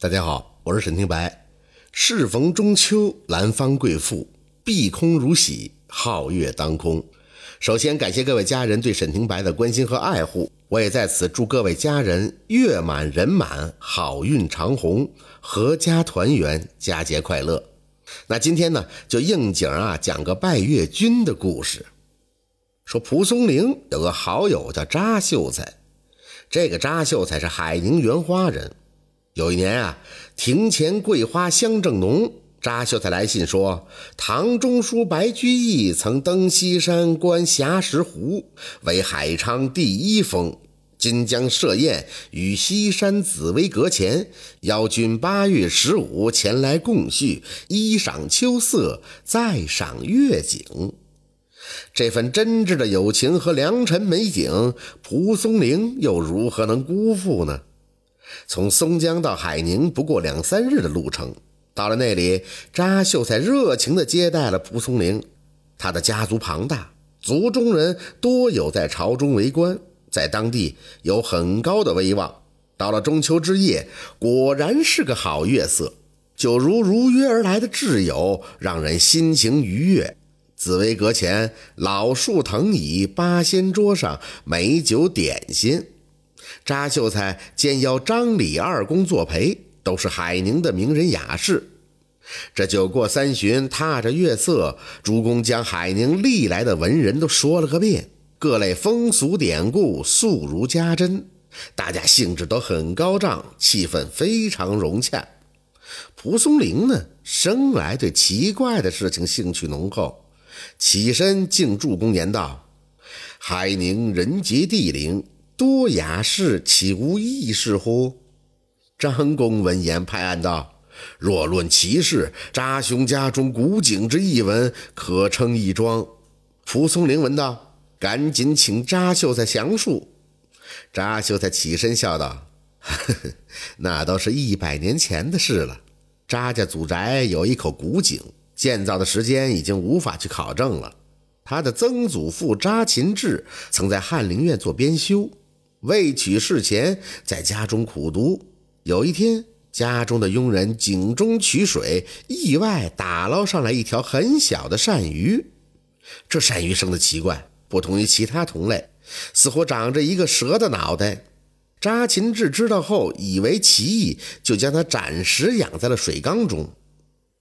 大家好，我是沈清白。适逢中秋，兰芳贵妇，碧空如洗，皓月当空。首先感谢各位家人对沈清白的关心和爱护，我也在此祝各位家人月满人满，好运长虹，阖家团圆，佳节快乐。那今天呢，就应景啊，讲个拜月君的故事。说蒲松龄有个好友叫查秀才，这个查秀才是海宁原花人。有一年啊，庭前桂花香正浓。查秀才来信说，唐中书白居易曾登西山观霞石湖，为海昌第一峰。今将设宴于西山紫薇阁前，邀君八月十五前来共叙，一赏秋色，再赏月景。这份真挚的友情和良辰美景，蒲松龄又如何能辜负呢？从松江到海宁不过两三日的路程，到了那里，查秀才热情地接待了蒲松龄。他的家族庞大，族中人多有在朝中为官，在当地有很高的威望。到了中秋之夜，果然是个好月色，就如如约而来的挚友，让人心情愉悦。紫薇阁前，老树藤椅，八仙桌上，美酒点心。查秀才兼邀张李二公作陪，都是海宁的名人雅士。这酒过三巡，踏着月色，诸公将海宁历来的文人都说了个遍，各类风俗典故肃如家珍，大家兴致都很高涨，气氛非常融洽。蒲松龄呢，生来对奇怪的事情兴趣浓厚，起身敬祝公言道：“海宁人杰地灵。”多雅士，岂无异事乎？张公闻言拍案道：“若论奇事，查兄家中古井之异闻，可称一桩。”蒲松龄闻道：“赶紧请查秀才详述。”查秀才起身笑道：“呵呵，那都是一百年前的事了。查家祖宅有一口古井，建造的时间已经无法去考证了。他的曾祖父查勤志曾在翰林院做编修。”未娶事前，在家中苦读。有一天，家中的佣人井中取水，意外打捞上来一条很小的鳝鱼。这鳝鱼生的奇怪，不同于其他同类，似乎长着一个蛇的脑袋。查勤志知道后，以为奇异，就将它暂时养在了水缸中。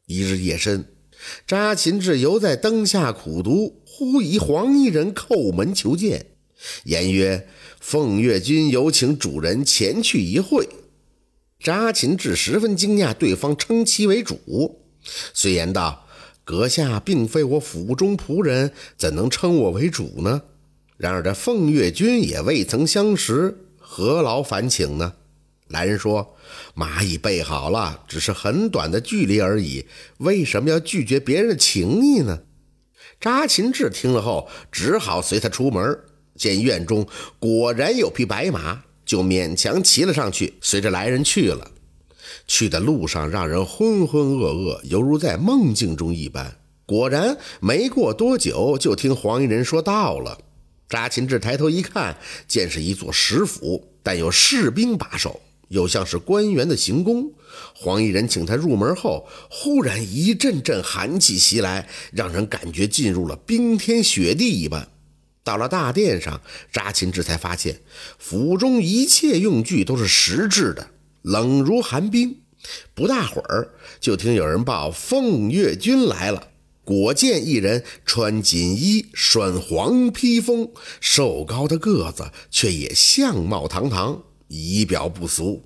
一日夜深，查勤志犹在灯下苦读，忽一黄衣人叩门求见。言曰：“凤月君有请主人前去一会。”查勤志十分惊讶，对方称其为主，遂言道：“阁下并非我府中仆人，怎能称我为主呢？然而这凤月君也未曾相识，何劳烦请呢？”来人说：“马已备好了，只是很短的距离而已，为什么要拒绝别人的情谊呢？”查勤志听了后，只好随他出门。见院中果然有匹白马，就勉强骑了上去，随着来人去了。去的路上让人浑浑噩噩，犹如在梦境中一般。果然没过多久，就听黄衣人说到了。查勤志抬头一看，见是一座石府，但有士兵把守，又像是官员的行宫。黄衣人请他入门后，忽然一阵阵寒气袭来，让人感觉进入了冰天雪地一般。到了大殿上，查琴志才发现府中一切用具都是石制的，冷如寒冰。不大会儿，就听有人报凤月君来了。果见一人穿锦衣，拴黄披风，瘦高的个子，却也相貌堂堂，仪表不俗。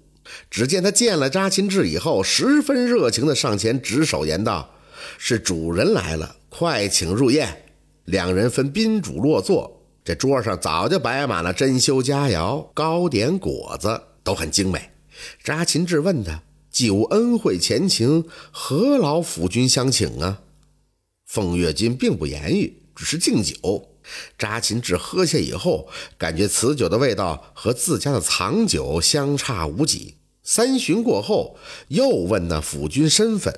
只见他见了查琴志以后，十分热情地上前执手言道：“是主人来了，快请入宴。”两人分宾主落座，这桌上早就摆满了珍馐佳肴、糕点果子，都很精美。查秦志问他：“既无恩惠前情，何劳府君相请啊？”凤月君并不言语，只是敬酒。查秦志喝下以后，感觉此酒的味道和自家的藏酒相差无几。三巡过后，又问那府君身份，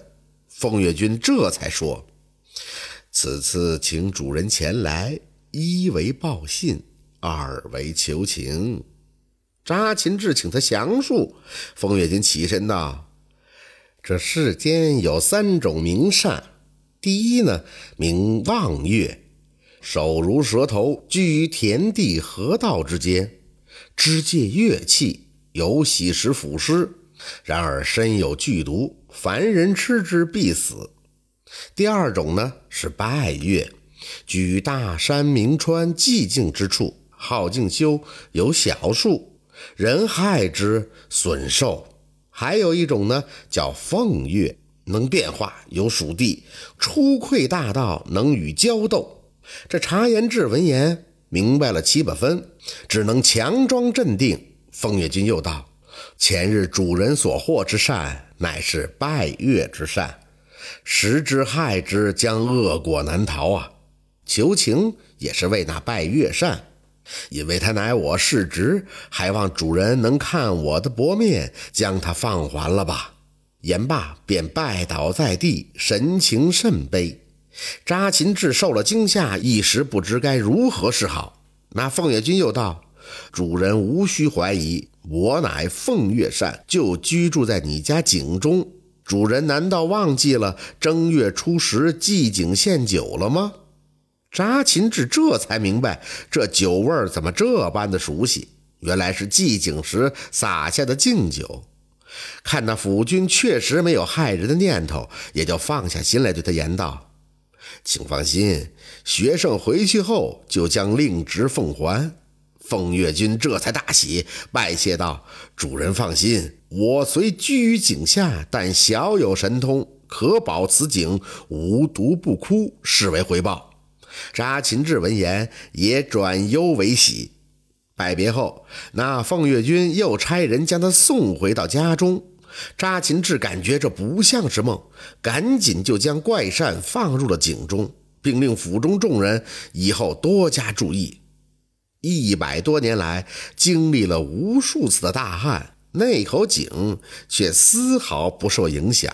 凤月君这才说。此次请主人前来，一为报信，二为求情。查勤志请他详述。风月君起身道：“这世间有三种名善，第一呢，名望月，手如蛇头，居于田地河道之间，知借乐器，有喜时腐尸，然而身有剧毒，凡人吃之必死。第二种呢是拜月，居于大山名川寂静之处，好静修，有小树，人害之损寿。还有一种呢，叫凤月，能变化，有属地，出窥大道，能与交斗。这茶颜志闻言，明白了七八分，只能强装镇定。凤月君又道：“前日主人所获之善，乃是拜月之善，食之害之，将恶果难逃啊！求情也是为那拜月扇。”因为他乃我世侄，还望主人能看我的薄面，将他放还了吧。言罢，便拜倒在地，神情甚悲。扎秦志受了惊吓，一时不知该如何是好。那凤月君又道：“主人无需怀疑，我乃凤月扇，就居住在你家井中。主人难道忘记了正月初十祭井献酒了吗？”查秦志这才明白，这酒味怎么这般的熟悉？原来是祭井时撒下的敬酒。看那府君确实没有害人的念头，也就放下心来，对他言道：“请放心，学生回去后就将令旨奉还。”凤月君这才大喜，拜谢道：“主人放心，我虽居于井下，但小有神通，可保此井无毒不枯，视为回报。”扎秦志闻言也转忧为喜。拜别后，那凤月君又差人将他送回到家中。扎秦志感觉这不像是梦，赶紧就将怪扇放入了井中，并令府中众人以后多加注意。一百多年来，经历了无数次的大旱，那口井却丝毫不受影响。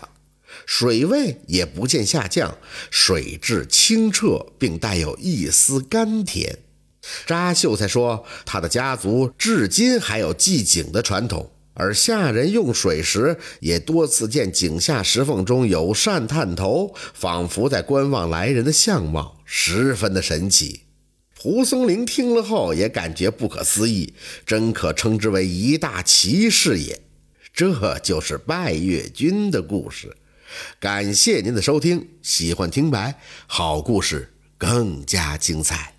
水位也不见下降，水质清澈，并带有一丝甘甜。扎秀才说，他的家族至今还有祭井的传统，而下人用水时也多次见井下石缝中有扇探头，仿佛在观望来人的相貌，十分的神奇。蒲松龄听了后也感觉不可思议，真可称之为一大奇事也。这就是拜月君的故事。感谢您的收听，喜欢听白好故事更加精彩。